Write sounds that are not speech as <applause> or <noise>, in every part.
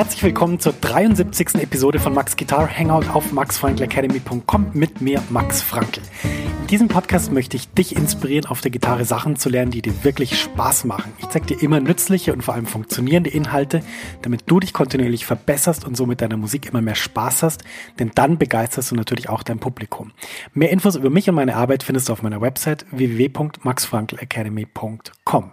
Herzlich willkommen zur 73. Episode von Max Guitar Hangout auf maxfrankelacademy.com mit mir, Max Frankl. In diesem Podcast möchte ich dich inspirieren, auf der Gitarre Sachen zu lernen, die dir wirklich Spaß machen. Ich zeige dir immer nützliche und vor allem funktionierende Inhalte, damit du dich kontinuierlich verbesserst und so mit deiner Musik immer mehr Spaß hast, denn dann begeisterst du natürlich auch dein Publikum. Mehr Infos über mich und meine Arbeit findest du auf meiner Website www.maxfrankelacademy.com.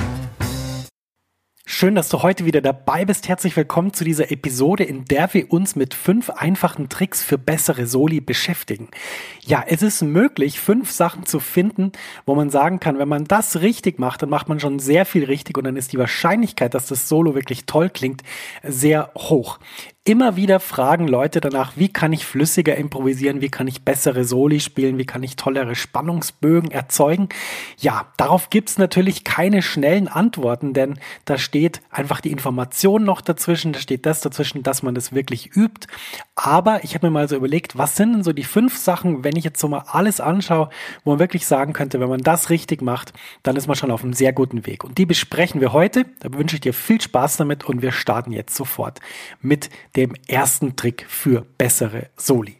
Schön, dass du heute wieder dabei bist. Herzlich willkommen zu dieser Episode, in der wir uns mit fünf einfachen Tricks für bessere Soli beschäftigen. Ja, es ist möglich, fünf Sachen zu finden, wo man sagen kann, wenn man das richtig macht, dann macht man schon sehr viel richtig und dann ist die Wahrscheinlichkeit, dass das Solo wirklich toll klingt, sehr hoch. Immer wieder fragen Leute danach, wie kann ich flüssiger improvisieren, wie kann ich bessere Soli spielen, wie kann ich tollere Spannungsbögen erzeugen. Ja, darauf gibt's natürlich keine schnellen Antworten, denn da steht einfach die Information noch dazwischen, da steht das dazwischen, dass man das wirklich übt. Aber ich habe mir mal so überlegt, was sind denn so die fünf Sachen, wenn ich jetzt so mal alles anschaue, wo man wirklich sagen könnte, wenn man das richtig macht, dann ist man schon auf einem sehr guten Weg. Und die besprechen wir heute. Da wünsche ich dir viel Spaß damit und wir starten jetzt sofort mit dem ersten Trick für bessere Soli.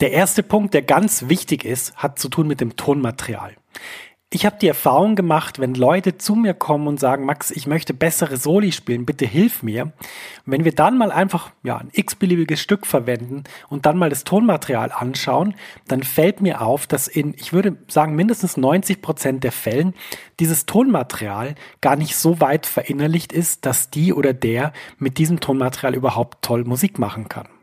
Der erste Punkt, der ganz wichtig ist, hat zu tun mit dem Tonmaterial. Ich habe die Erfahrung gemacht, wenn Leute zu mir kommen und sagen, Max, ich möchte bessere Soli spielen, bitte hilf mir. Wenn wir dann mal einfach ja, ein x-beliebiges Stück verwenden und dann mal das Tonmaterial anschauen, dann fällt mir auf, dass in, ich würde sagen, mindestens 90 Prozent der Fällen dieses Tonmaterial gar nicht so weit verinnerlicht ist, dass die oder der mit diesem Tonmaterial überhaupt toll Musik machen kann.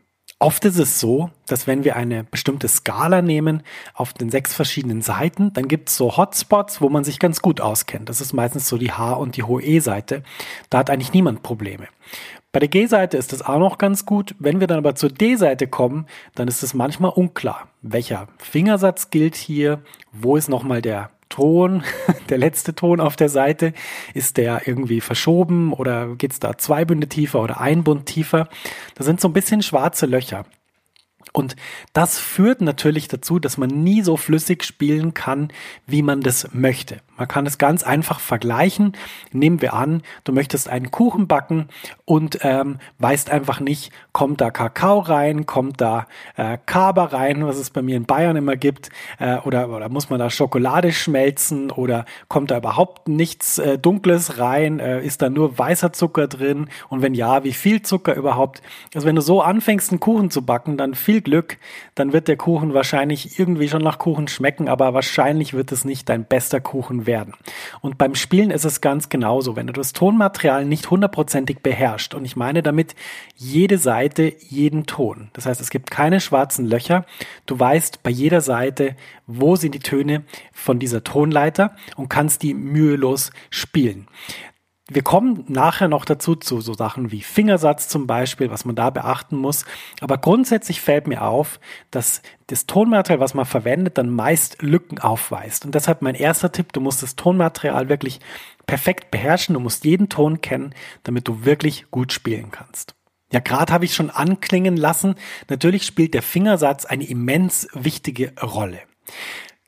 Oft ist es so, dass wenn wir eine bestimmte Skala nehmen auf den sechs verschiedenen Seiten, dann gibt es so Hotspots, wo man sich ganz gut auskennt. Das ist meistens so die H- und die hohe E-Seite. Da hat eigentlich niemand Probleme. Bei der G-Seite ist das auch noch ganz gut. Wenn wir dann aber zur D-Seite kommen, dann ist es manchmal unklar, welcher Fingersatz gilt hier, wo ist nochmal der Ton, <laughs> der letzte Ton auf der Seite, ist der irgendwie verschoben oder geht es da zwei Bünde tiefer oder ein Bund tiefer? Das sind so ein bisschen schwarze Löcher. Und das führt natürlich dazu, dass man nie so flüssig spielen kann, wie man das möchte. Man kann es ganz einfach vergleichen. Nehmen wir an, du möchtest einen Kuchen backen und ähm, weißt einfach nicht, kommt da Kakao rein, kommt da äh, Kaba rein, was es bei mir in Bayern immer gibt, äh, oder, oder muss man da Schokolade schmelzen oder kommt da überhaupt nichts äh, Dunkles rein, äh, ist da nur weißer Zucker drin und wenn ja, wie viel Zucker überhaupt? Also wenn du so anfängst, einen Kuchen zu backen, dann viel Glück, dann wird der Kuchen wahrscheinlich irgendwie schon nach Kuchen schmecken, aber wahrscheinlich wird es nicht dein bester Kuchen werden werden. Und beim Spielen ist es ganz genauso. Wenn du das Tonmaterial nicht hundertprozentig beherrschst, und ich meine damit jede Seite, jeden Ton. Das heißt, es gibt keine schwarzen Löcher. Du weißt bei jeder Seite, wo sind die Töne von dieser Tonleiter und kannst die mühelos spielen. Wir kommen nachher noch dazu zu so Sachen wie Fingersatz zum Beispiel, was man da beachten muss. Aber grundsätzlich fällt mir auf, dass das Tonmaterial, was man verwendet, dann meist Lücken aufweist. Und deshalb mein erster Tipp, du musst das Tonmaterial wirklich perfekt beherrschen. Du musst jeden Ton kennen, damit du wirklich gut spielen kannst. Ja, gerade habe ich schon anklingen lassen. Natürlich spielt der Fingersatz eine immens wichtige Rolle.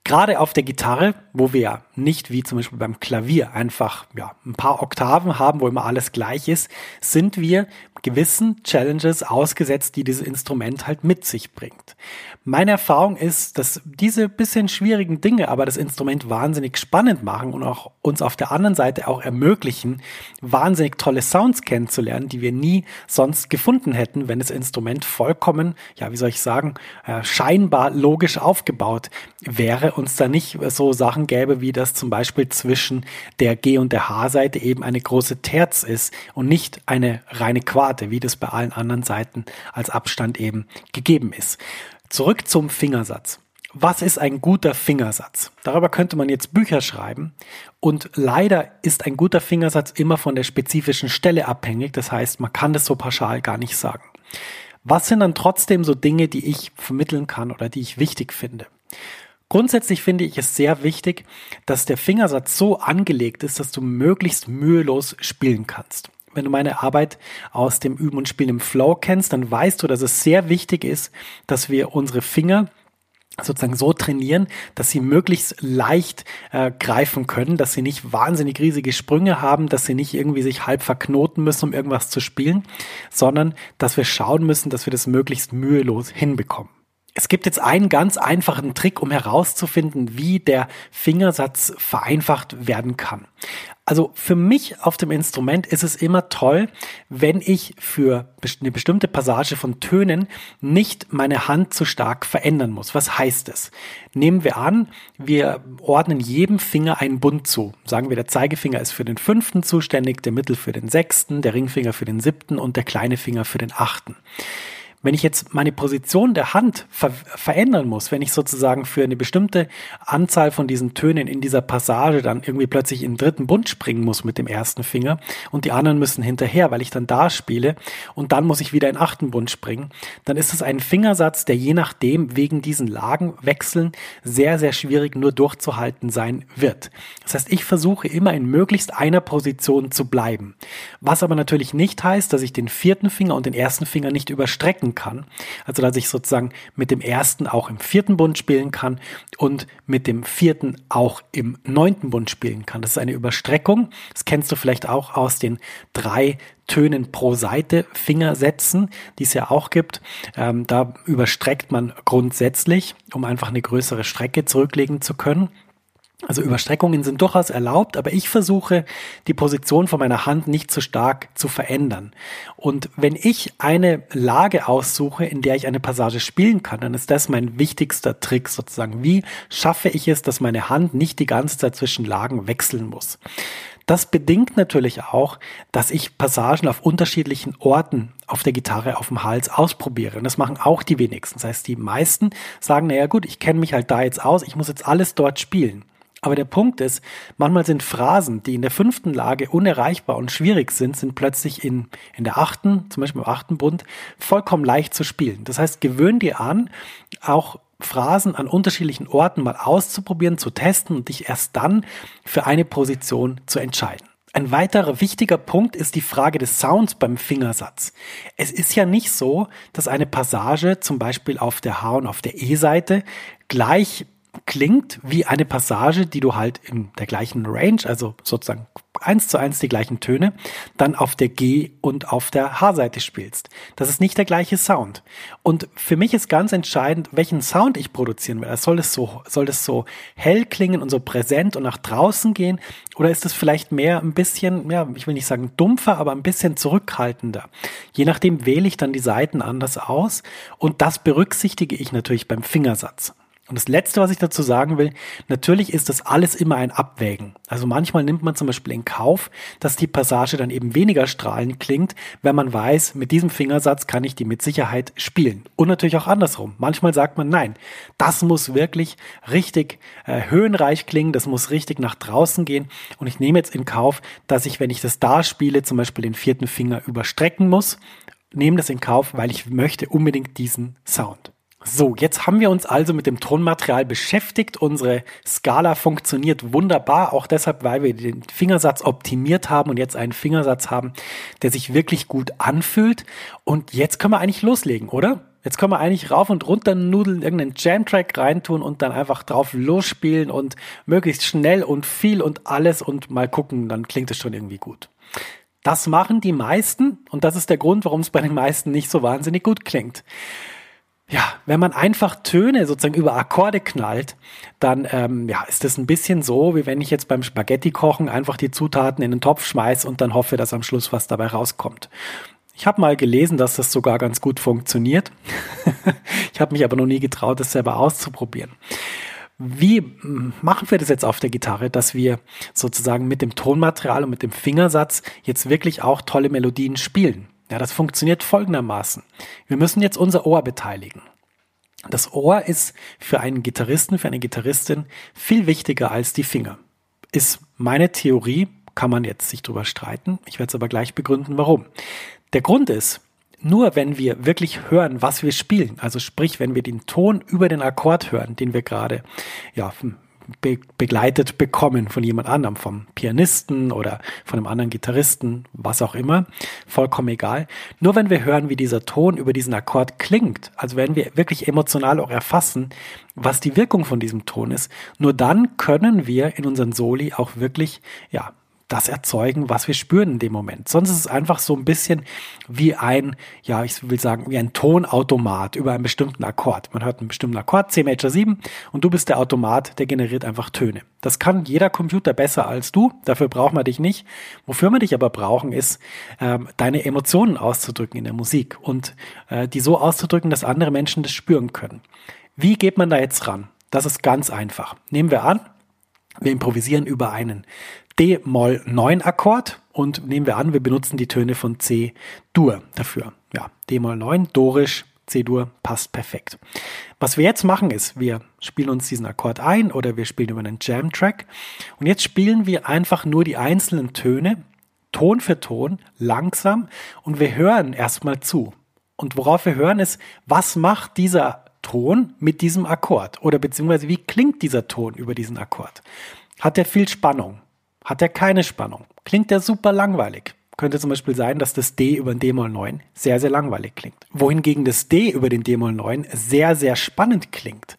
Gerade auf der Gitarre, wo wir ja nicht wie zum Beispiel beim Klavier einfach ja, ein paar Oktaven haben, wo immer alles gleich ist, sind wir gewissen Challenges ausgesetzt, die dieses Instrument halt mit sich bringt. Meine Erfahrung ist, dass diese bisschen schwierigen Dinge aber das Instrument wahnsinnig spannend machen und auch uns auf der anderen Seite auch ermöglichen, wahnsinnig tolle Sounds kennenzulernen, die wir nie sonst gefunden hätten, wenn das Instrument vollkommen, ja, wie soll ich sagen, äh, scheinbar logisch aufgebaut wäre, uns da nicht so Sachen gäbe, wie das zum Beispiel zwischen der G- und der H-Seite eben eine große Terz ist und nicht eine reine Quarte, wie das bei allen anderen Seiten als Abstand eben gegeben ist. Zurück zum Fingersatz. Was ist ein guter Fingersatz? Darüber könnte man jetzt Bücher schreiben. Und leider ist ein guter Fingersatz immer von der spezifischen Stelle abhängig. Das heißt, man kann das so pauschal gar nicht sagen. Was sind dann trotzdem so Dinge, die ich vermitteln kann oder die ich wichtig finde? Grundsätzlich finde ich es sehr wichtig, dass der Fingersatz so angelegt ist, dass du möglichst mühelos spielen kannst wenn du meine Arbeit aus dem Üben und Spielen im Flow kennst, dann weißt du, dass es sehr wichtig ist, dass wir unsere Finger sozusagen so trainieren, dass sie möglichst leicht äh, greifen können, dass sie nicht wahnsinnig riesige Sprünge haben, dass sie nicht irgendwie sich halb verknoten müssen, um irgendwas zu spielen, sondern dass wir schauen müssen, dass wir das möglichst mühelos hinbekommen. Es gibt jetzt einen ganz einfachen Trick, um herauszufinden, wie der Fingersatz vereinfacht werden kann. Also für mich auf dem Instrument ist es immer toll, wenn ich für eine bestimmte Passage von Tönen nicht meine Hand zu stark verändern muss. Was heißt es? Nehmen wir an, wir ordnen jedem Finger einen Bund zu. Sagen wir, der Zeigefinger ist für den fünften zuständig, der Mittel für den sechsten, der Ringfinger für den siebten und der kleine Finger für den achten. Wenn ich jetzt meine Position der Hand ver verändern muss, wenn ich sozusagen für eine bestimmte Anzahl von diesen Tönen in dieser Passage dann irgendwie plötzlich in den dritten Bund springen muss mit dem ersten Finger und die anderen müssen hinterher, weil ich dann da spiele und dann muss ich wieder in den achten Bund springen, dann ist es ein Fingersatz, der je nachdem wegen diesen Lagenwechseln sehr, sehr schwierig nur durchzuhalten sein wird. Das heißt, ich versuche immer in möglichst einer Position zu bleiben. Was aber natürlich nicht heißt, dass ich den vierten Finger und den ersten Finger nicht überstrecken kann. Also dass ich sozusagen mit dem ersten auch im vierten Bund spielen kann und mit dem vierten auch im neunten Bund spielen kann. Das ist eine Überstreckung. Das kennst du vielleicht auch aus den drei Tönen pro Seite Fingersätzen, die es ja auch gibt. Ähm, da überstreckt man grundsätzlich, um einfach eine größere Strecke zurücklegen zu können. Also Überstreckungen sind durchaus erlaubt, aber ich versuche, die Position von meiner Hand nicht zu stark zu verändern. Und wenn ich eine Lage aussuche, in der ich eine Passage spielen kann, dann ist das mein wichtigster Trick sozusagen. Wie schaffe ich es, dass meine Hand nicht die ganze Zeit zwischen Lagen wechseln muss? Das bedingt natürlich auch, dass ich Passagen auf unterschiedlichen Orten auf der Gitarre auf dem Hals ausprobiere. Und das machen auch die wenigsten. Das heißt, die meisten sagen, naja gut, ich kenne mich halt da jetzt aus, ich muss jetzt alles dort spielen. Aber der Punkt ist, manchmal sind Phrasen, die in der fünften Lage unerreichbar und schwierig sind, sind plötzlich in, in der achten, zum Beispiel im achten Bund, vollkommen leicht zu spielen. Das heißt, gewöhn dir an, auch Phrasen an unterschiedlichen Orten mal auszuprobieren, zu testen und dich erst dann für eine Position zu entscheiden. Ein weiterer wichtiger Punkt ist die Frage des Sounds beim Fingersatz. Es ist ja nicht so, dass eine Passage zum Beispiel auf der H- und auf der E-Seite gleich klingt wie eine Passage, die du halt in der gleichen Range, also sozusagen eins zu eins die gleichen Töne, dann auf der G- und auf der H-Seite spielst. Das ist nicht der gleiche Sound. Und für mich ist ganz entscheidend, welchen Sound ich produzieren will. Soll es so, soll es so hell klingen und so präsent und nach draußen gehen? Oder ist es vielleicht mehr ein bisschen, ja, ich will nicht sagen dumpfer, aber ein bisschen zurückhaltender? Je nachdem wähle ich dann die Seiten anders aus und das berücksichtige ich natürlich beim Fingersatz. Und das Letzte, was ich dazu sagen will, natürlich ist das alles immer ein Abwägen. Also manchmal nimmt man zum Beispiel in Kauf, dass die Passage dann eben weniger strahlend klingt, wenn man weiß, mit diesem Fingersatz kann ich die mit Sicherheit spielen. Und natürlich auch andersrum. Manchmal sagt man, nein, das muss wirklich richtig äh, höhenreich klingen, das muss richtig nach draußen gehen. Und ich nehme jetzt in Kauf, dass ich, wenn ich das da spiele, zum Beispiel den vierten Finger überstrecken muss, nehme das in Kauf, weil ich möchte unbedingt diesen Sound. So, jetzt haben wir uns also mit dem Tonmaterial beschäftigt. Unsere Skala funktioniert wunderbar, auch deshalb, weil wir den Fingersatz optimiert haben und jetzt einen Fingersatz haben, der sich wirklich gut anfühlt. Und jetzt können wir eigentlich loslegen, oder? Jetzt können wir eigentlich rauf und runter nudeln, irgendeinen Jam-Track reintun und dann einfach drauf losspielen und möglichst schnell und viel und alles und mal gucken, dann klingt es schon irgendwie gut. Das machen die meisten und das ist der Grund, warum es bei den meisten nicht so wahnsinnig gut klingt ja, wenn man einfach Töne sozusagen über Akkorde knallt, dann ähm, ja, ist das ein bisschen so, wie wenn ich jetzt beim Spaghetti kochen einfach die Zutaten in den Topf schmeiß und dann hoffe, dass am Schluss was dabei rauskommt. Ich habe mal gelesen, dass das sogar ganz gut funktioniert. <laughs> ich habe mich aber noch nie getraut, das selber auszuprobieren. Wie machen wir das jetzt auf der Gitarre, dass wir sozusagen mit dem Tonmaterial und mit dem Fingersatz jetzt wirklich auch tolle Melodien spielen? Ja, das funktioniert folgendermaßen. Wir müssen jetzt unser Ohr beteiligen. Das Ohr ist für einen Gitarristen, für eine Gitarristin viel wichtiger als die Finger. Ist meine Theorie, kann man jetzt sich drüber streiten. Ich werde es aber gleich begründen, warum. Der Grund ist, nur wenn wir wirklich hören, was wir spielen, also sprich, wenn wir den Ton über den Akkord hören, den wir gerade ja, be begleitet bekommen von jemand anderem, vom Pianisten oder von einem anderen Gitarristen, was auch immer, vollkommen egal. Nur wenn wir hören, wie dieser Ton über diesen Akkord klingt, also wenn wir wirklich emotional auch erfassen, was die Wirkung von diesem Ton ist, nur dann können wir in unseren Soli auch wirklich, ja, das erzeugen, was wir spüren in dem Moment. Sonst ist es einfach so ein bisschen wie ein, ja, ich will sagen, wie ein Tonautomat über einen bestimmten Akkord. Man hört einen bestimmten Akkord, C Major 7, und du bist der Automat, der generiert einfach Töne. Das kann jeder Computer besser als du, dafür braucht man dich nicht. Wofür wir dich aber brauchen, ist, ähm, deine Emotionen auszudrücken in der Musik und äh, die so auszudrücken, dass andere Menschen das spüren können. Wie geht man da jetzt ran? Das ist ganz einfach. Nehmen wir an, wir improvisieren über einen D-Moll-9-Akkord und nehmen wir an, wir benutzen die Töne von C-Dur dafür. Ja, D-Moll-9, Dorisch, C-Dur passt perfekt. Was wir jetzt machen ist, wir spielen uns diesen Akkord ein oder wir spielen über einen Jam-Track und jetzt spielen wir einfach nur die einzelnen Töne Ton für Ton langsam und wir hören erstmal zu. Und worauf wir hören ist, was macht dieser Ton mit diesem Akkord oder beziehungsweise wie klingt dieser Ton über diesen Akkord? Hat er viel Spannung? Hat er keine Spannung? Klingt er super langweilig? Könnte zum Beispiel sein, dass das D über den D-Moll 9 sehr, sehr langweilig klingt. Wohingegen das D über den D-Moll 9 sehr, sehr spannend klingt.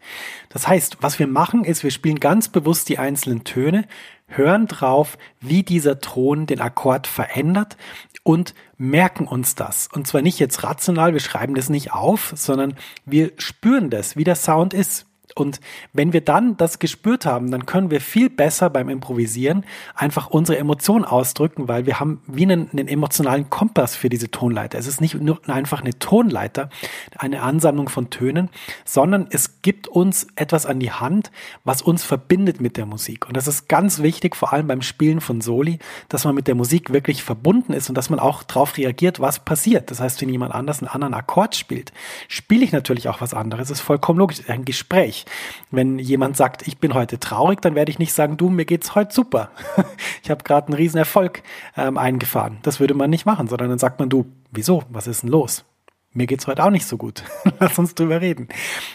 Das heißt, was wir machen, ist, wir spielen ganz bewusst die einzelnen Töne, hören drauf, wie dieser Ton den Akkord verändert und merken uns das. Und zwar nicht jetzt rational, wir schreiben das nicht auf, sondern wir spüren das, wie der Sound ist. Und wenn wir dann das gespürt haben, dann können wir viel besser beim Improvisieren einfach unsere Emotionen ausdrücken, weil wir haben wie einen, einen emotionalen Kompass für diese Tonleiter. Es ist nicht nur einfach eine Tonleiter, eine Ansammlung von Tönen, sondern es gibt uns etwas an die Hand, was uns verbindet mit der Musik. Und das ist ganz wichtig, vor allem beim Spielen von Soli, dass man mit der Musik wirklich verbunden ist und dass man auch darauf reagiert, was passiert. Das heißt, wenn jemand anders einen anderen Akkord spielt, spiele ich natürlich auch was anderes. Das ist vollkommen logisch. Ein Gespräch. Wenn jemand sagt, ich bin heute traurig, dann werde ich nicht sagen, du, mir geht's heute super. <laughs> ich habe gerade einen riesen Erfolg ähm, eingefahren. Das würde man nicht machen, sondern dann sagt man, du, wieso? Was ist denn los? Mir geht's heute auch nicht so gut. <laughs> Lass uns drüber reden.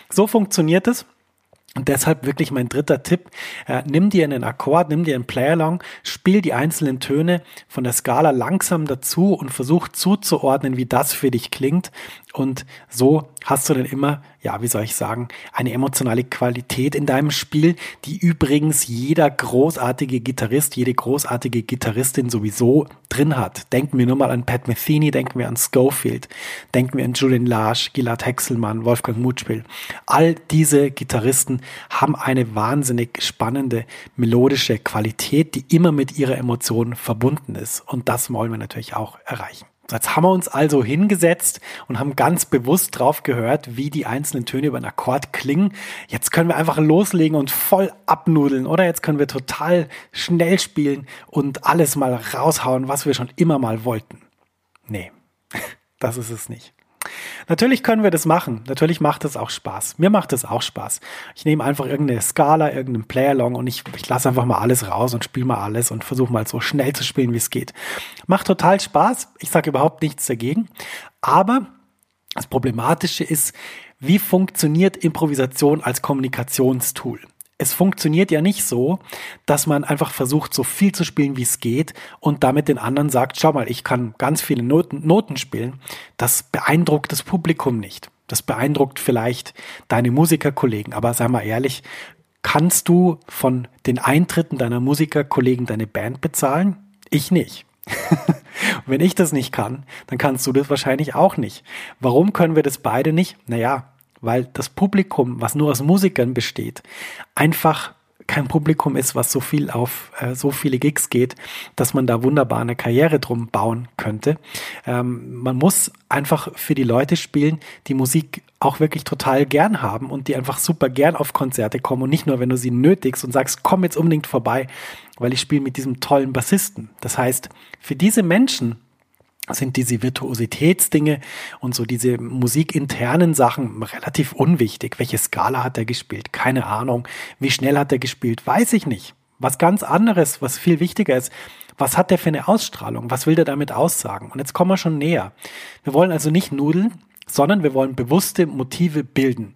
So funktioniert es. Und deshalb wirklich mein dritter Tipp, äh, nimm dir einen Akkord, nimm dir einen Playalong, spiel die einzelnen Töne von der Skala langsam dazu und versuch zuzuordnen, wie das für dich klingt. Und so hast du dann immer, ja, wie soll ich sagen, eine emotionale Qualität in deinem Spiel, die übrigens jeder großartige Gitarrist, jede großartige Gitarristin sowieso drin hat. Denken wir nur mal an Pat Metheny, denken wir an Schofield, denken wir an Julian Larsch, Gilad Hexelmann, Wolfgang Mutspiel. All diese Gitarristen haben eine wahnsinnig spannende melodische Qualität, die immer mit ihrer Emotion verbunden ist. Und das wollen wir natürlich auch erreichen. Jetzt haben wir uns also hingesetzt und haben ganz bewusst drauf gehört, wie die einzelnen Töne über einen Akkord klingen. Jetzt können wir einfach loslegen und voll abnudeln, oder? Jetzt können wir total schnell spielen und alles mal raushauen, was wir schon immer mal wollten. Nee, <laughs> das ist es nicht. Natürlich können wir das machen. Natürlich macht es auch Spaß. Mir macht es auch Spaß. Ich nehme einfach irgendeine Skala, irgendeinen Playalong und ich, ich lasse einfach mal alles raus und spiele mal alles und versuche mal so schnell zu spielen, wie es geht. Macht total Spaß. Ich sage überhaupt nichts dagegen. Aber das Problematische ist, wie funktioniert Improvisation als Kommunikationstool? Es funktioniert ja nicht so, dass man einfach versucht, so viel zu spielen, wie es geht und damit den anderen sagt, schau mal, ich kann ganz viele Noten, Noten spielen. Das beeindruckt das Publikum nicht. Das beeindruckt vielleicht deine Musikerkollegen. Aber sei mal ehrlich, kannst du von den Eintritten deiner Musikerkollegen deine Band bezahlen? Ich nicht. <laughs> wenn ich das nicht kann, dann kannst du das wahrscheinlich auch nicht. Warum können wir das beide nicht? Naja, weil das Publikum, was nur aus Musikern besteht, einfach kein Publikum ist, was so viel auf äh, so viele Gigs geht, dass man da wunderbar eine Karriere drum bauen könnte. Ähm, man muss einfach für die Leute spielen, die Musik auch wirklich total gern haben und die einfach super gern auf Konzerte kommen und nicht nur, wenn du sie nötigst und sagst, komm jetzt unbedingt vorbei, weil ich spiele mit diesem tollen Bassisten. Das heißt, für diese Menschen sind diese Virtuositätsdinge und so diese musikinternen Sachen relativ unwichtig. Welche Skala hat er gespielt? Keine Ahnung. Wie schnell hat er gespielt? Weiß ich nicht. Was ganz anderes, was viel wichtiger ist, was hat der für eine Ausstrahlung? Was will der damit aussagen? Und jetzt kommen wir schon näher. Wir wollen also nicht nudeln, sondern wir wollen bewusste Motive bilden.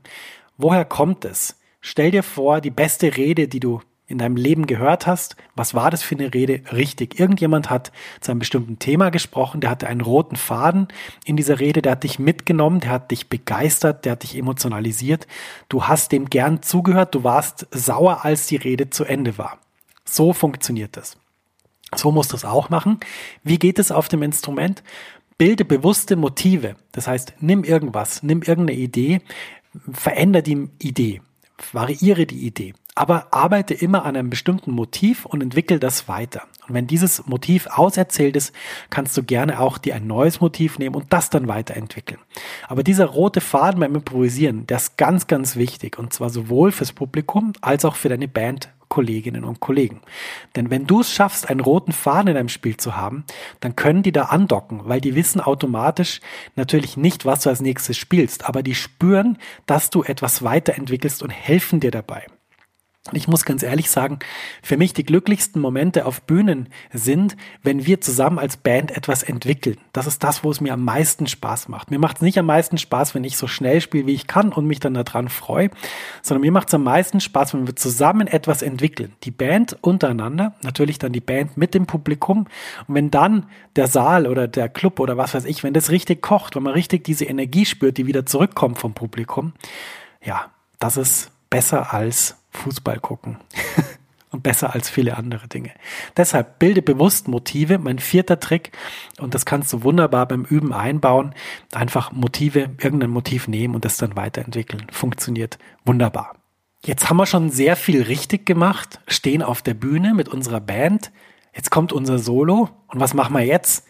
Woher kommt es? Stell dir vor, die beste Rede, die du in deinem Leben gehört hast. Was war das für eine Rede? Richtig. Irgendjemand hat zu einem bestimmten Thema gesprochen, der hatte einen roten Faden in dieser Rede, der hat dich mitgenommen, der hat dich begeistert, der hat dich emotionalisiert. Du hast dem gern zugehört, du warst sauer, als die Rede zu Ende war. So funktioniert das. So musst du es auch machen. Wie geht es auf dem Instrument? Bilde bewusste Motive. Das heißt, nimm irgendwas, nimm irgendeine Idee, veränder die Idee, variiere die Idee aber arbeite immer an einem bestimmten Motiv und entwickel das weiter. Und wenn dieses Motiv auserzählt ist, kannst du gerne auch dir ein neues Motiv nehmen und das dann weiterentwickeln. Aber dieser rote Faden beim Improvisieren, der ist ganz, ganz wichtig und zwar sowohl fürs Publikum als auch für deine Band Kolleginnen und Kollegen. Denn wenn du es schaffst, einen roten Faden in deinem Spiel zu haben, dann können die da andocken, weil die wissen automatisch natürlich nicht, was du als nächstes spielst, aber die spüren, dass du etwas weiterentwickelst und helfen dir dabei. Ich muss ganz ehrlich sagen, für mich die glücklichsten Momente auf Bühnen sind, wenn wir zusammen als Band etwas entwickeln. Das ist das, wo es mir am meisten Spaß macht. Mir macht es nicht am meisten Spaß, wenn ich so schnell spiele, wie ich kann und mich dann daran freue, sondern mir macht es am meisten Spaß, wenn wir zusammen etwas entwickeln. Die Band untereinander, natürlich dann die Band mit dem Publikum. Und wenn dann der Saal oder der Club oder was weiß ich, wenn das richtig kocht, wenn man richtig diese Energie spürt, die wieder zurückkommt vom Publikum, ja, das ist besser als Fußball gucken. <laughs> und besser als viele andere Dinge. Deshalb bilde bewusst Motive, mein vierter Trick, und das kannst du wunderbar beim Üben einbauen. Einfach Motive, irgendein Motiv nehmen und das dann weiterentwickeln. Funktioniert wunderbar. Jetzt haben wir schon sehr viel richtig gemacht, stehen auf der Bühne mit unserer Band. Jetzt kommt unser Solo. Und was machen wir jetzt?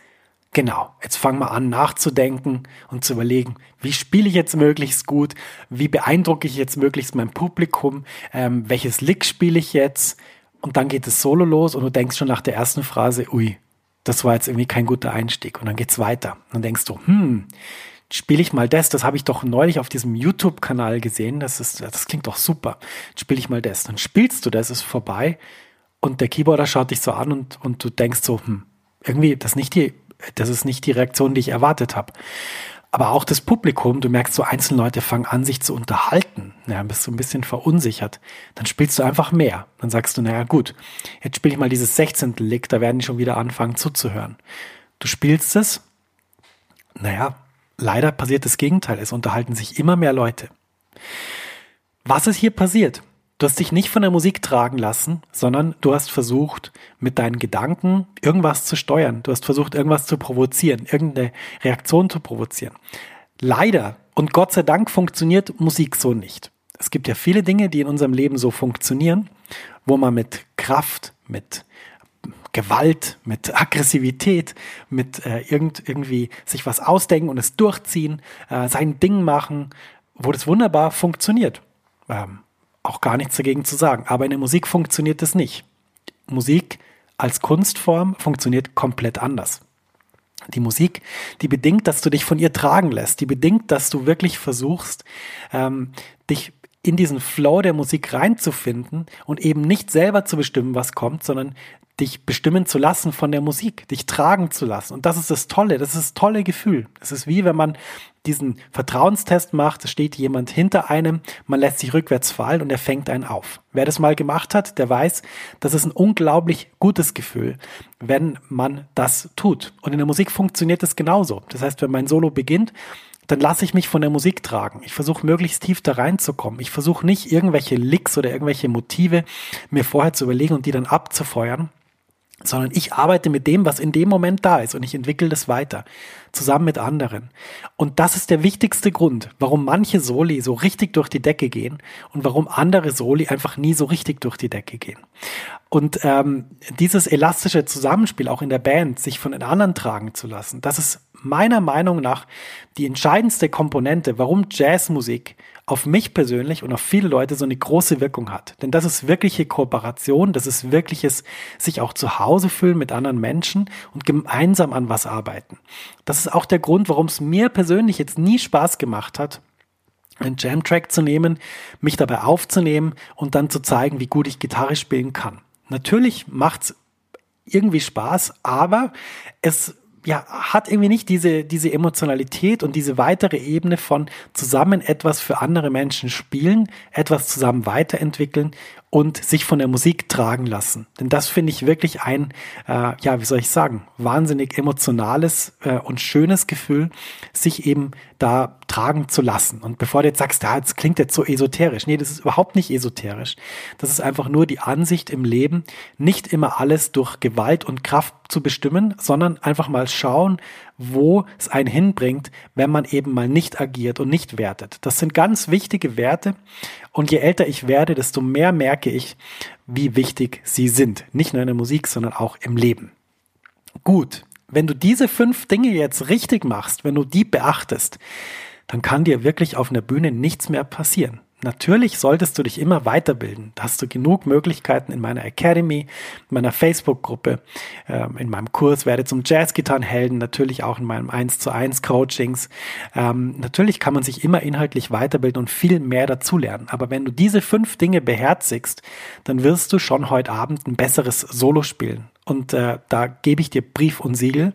Genau, jetzt fangen wir an nachzudenken und zu überlegen, wie spiele ich jetzt möglichst gut, wie beeindrucke ich jetzt möglichst mein Publikum, ähm, welches Lick spiele ich jetzt? Und dann geht es solo los und du denkst schon nach der ersten Phrase, ui, das war jetzt irgendwie kein guter Einstieg. Und dann geht's weiter. Und dann denkst du, hm, spiele ich mal das, das habe ich doch neulich auf diesem YouTube-Kanal gesehen, das ist, das klingt doch super, spiele ich mal das. Dann spielst du das, ist vorbei. Und der Keyboarder schaut dich so an und, und du denkst so, hm, irgendwie, das ist nicht die das ist nicht die Reaktion, die ich erwartet habe. Aber auch das Publikum, du merkst, so einzelne Leute fangen an, sich zu unterhalten. Ja, bist du ein bisschen verunsichert. Dann spielst du einfach mehr. Dann sagst du, naja, gut, jetzt spiele ich mal dieses 16. Lick, da werden die schon wieder anfangen zuzuhören. Du spielst es, naja, leider passiert das Gegenteil. Es unterhalten sich immer mehr Leute. Was ist hier passiert? Du hast dich nicht von der Musik tragen lassen, sondern du hast versucht, mit deinen Gedanken irgendwas zu steuern. Du hast versucht, irgendwas zu provozieren, irgendeine Reaktion zu provozieren. Leider und Gott sei Dank funktioniert Musik so nicht. Es gibt ja viele Dinge, die in unserem Leben so funktionieren, wo man mit Kraft, mit Gewalt, mit Aggressivität, mit äh, irgend, irgendwie sich was ausdenken und es durchziehen, äh, sein Ding machen, wo das wunderbar funktioniert. Ähm, auch gar nichts dagegen zu sagen. Aber in der Musik funktioniert das nicht. Musik als Kunstform funktioniert komplett anders. Die Musik, die bedingt, dass du dich von ihr tragen lässt, die bedingt, dass du wirklich versuchst, ähm, dich in diesen Flow der Musik reinzufinden und eben nicht selber zu bestimmen, was kommt, sondern dich bestimmen zu lassen von der Musik, dich tragen zu lassen. Und das ist das Tolle, das ist das tolle Gefühl. Es ist wie wenn man diesen Vertrauenstest macht, es steht jemand hinter einem, man lässt sich rückwärts fallen und er fängt einen auf. Wer das mal gemacht hat, der weiß, das ist ein unglaublich gutes Gefühl, wenn man das tut. Und in der Musik funktioniert das genauso. Das heißt, wenn mein Solo beginnt, dann lasse ich mich von der Musik tragen. Ich versuche möglichst tief da reinzukommen. Ich versuche nicht irgendwelche Licks oder irgendwelche Motive mir vorher zu überlegen und die dann abzufeuern, sondern ich arbeite mit dem, was in dem Moment da ist und ich entwickle das weiter, zusammen mit anderen. Und das ist der wichtigste Grund, warum manche Soli so richtig durch die Decke gehen und warum andere Soli einfach nie so richtig durch die Decke gehen. Und ähm, dieses elastische Zusammenspiel auch in der Band, sich von den anderen tragen zu lassen, das ist meiner Meinung nach die entscheidendste Komponente, warum Jazzmusik auf mich persönlich und auf viele Leute so eine große Wirkung hat. Denn das ist wirkliche Kooperation, das ist wirkliches sich auch zu Hause fühlen mit anderen Menschen und gemeinsam an was arbeiten. Das ist auch der Grund, warum es mir persönlich jetzt nie Spaß gemacht hat, einen Jam-Track zu nehmen, mich dabei aufzunehmen und dann zu zeigen, wie gut ich Gitarre spielen kann. Natürlich macht's irgendwie Spaß, aber es ja, hat irgendwie nicht diese, diese Emotionalität und diese weitere Ebene von zusammen etwas für andere Menschen spielen, etwas zusammen weiterentwickeln und sich von der Musik tragen lassen. Denn das finde ich wirklich ein, äh, ja, wie soll ich sagen, wahnsinnig emotionales äh, und schönes Gefühl, sich eben da tragen zu lassen. Und bevor du jetzt sagst, ja, das klingt jetzt so esoterisch. Nee, das ist überhaupt nicht esoterisch. Das ist einfach nur die Ansicht im Leben, nicht immer alles durch Gewalt und Kraft zu bestimmen, sondern einfach mal schauen, wo es einen hinbringt, wenn man eben mal nicht agiert und nicht wertet. Das sind ganz wichtige Werte und je älter ich werde, desto mehr merke ich, wie wichtig sie sind. Nicht nur in der Musik, sondern auch im Leben. Gut, wenn du diese fünf Dinge jetzt richtig machst, wenn du die beachtest, dann kann dir wirklich auf einer Bühne nichts mehr passieren. Natürlich solltest du dich immer weiterbilden. Da hast du genug Möglichkeiten in meiner Academy, in meiner Facebook-Gruppe, ähm, in meinem Kurs Werde zum Jazzgitarrenhelden, natürlich auch in meinem 1 zu 1 Coachings. Ähm, natürlich kann man sich immer inhaltlich weiterbilden und viel mehr dazulernen. Aber wenn du diese fünf Dinge beherzigst, dann wirst du schon heute Abend ein besseres Solo spielen. Und äh, da gebe ich dir Brief und Siegel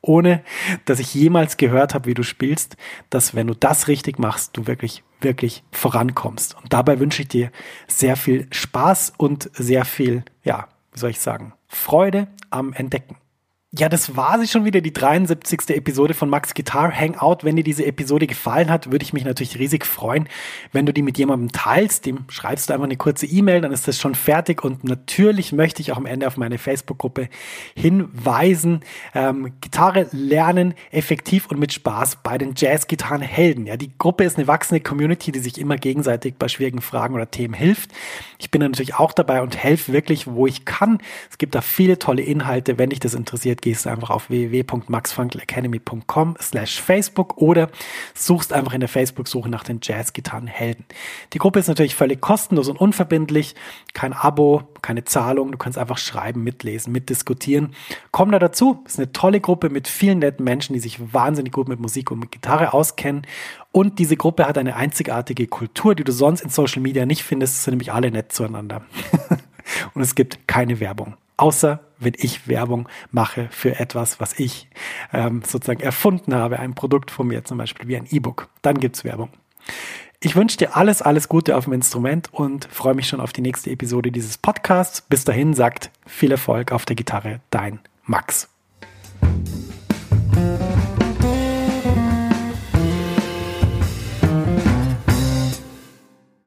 ohne dass ich jemals gehört habe, wie du spielst, dass wenn du das richtig machst, du wirklich, wirklich vorankommst. Und dabei wünsche ich dir sehr viel Spaß und sehr viel, ja, wie soll ich sagen, Freude am Entdecken. Ja, das war sie schon wieder, die 73. Episode von Max Guitar Hangout. Wenn dir diese Episode gefallen hat, würde ich mich natürlich riesig freuen, wenn du die mit jemandem teilst. Dem schreibst du einfach eine kurze E-Mail, dann ist das schon fertig. Und natürlich möchte ich auch am Ende auf meine Facebook-Gruppe hinweisen. Ähm, Gitarre lernen, effektiv und mit Spaß bei den Jazz-Gitarren-Helden. Ja, die Gruppe ist eine wachsende Community, die sich immer gegenseitig bei schwierigen Fragen oder Themen hilft. Ich bin da natürlich auch dabei und helfe wirklich, wo ich kann. Es gibt da viele tolle Inhalte. Wenn dich das interessiert, interessiert, gehst du einfach auf www.maxfunkelacademy.com slash Facebook oder suchst einfach in der Facebook-Suche nach den Jazz-Gitarren-Helden. Die Gruppe ist natürlich völlig kostenlos und unverbindlich. Kein Abo, keine Zahlung. Du kannst einfach schreiben, mitlesen, mitdiskutieren. Komm da dazu. Ist eine tolle Gruppe mit vielen netten Menschen, die sich wahnsinnig gut mit Musik und mit Gitarre auskennen. Und diese Gruppe hat eine einzigartige Kultur, die du sonst in Social Media nicht findest. Es sind nämlich alle nett zueinander. <laughs> und es gibt keine Werbung. Außer wenn ich Werbung mache für etwas, was ich ähm, sozusagen erfunden habe, ein Produkt von mir zum Beispiel wie ein E-Book. Dann gibt's Werbung. Ich wünsche dir alles, alles Gute auf dem Instrument und freue mich schon auf die nächste Episode dieses Podcasts. Bis dahin sagt viel Erfolg auf der Gitarre, dein Max.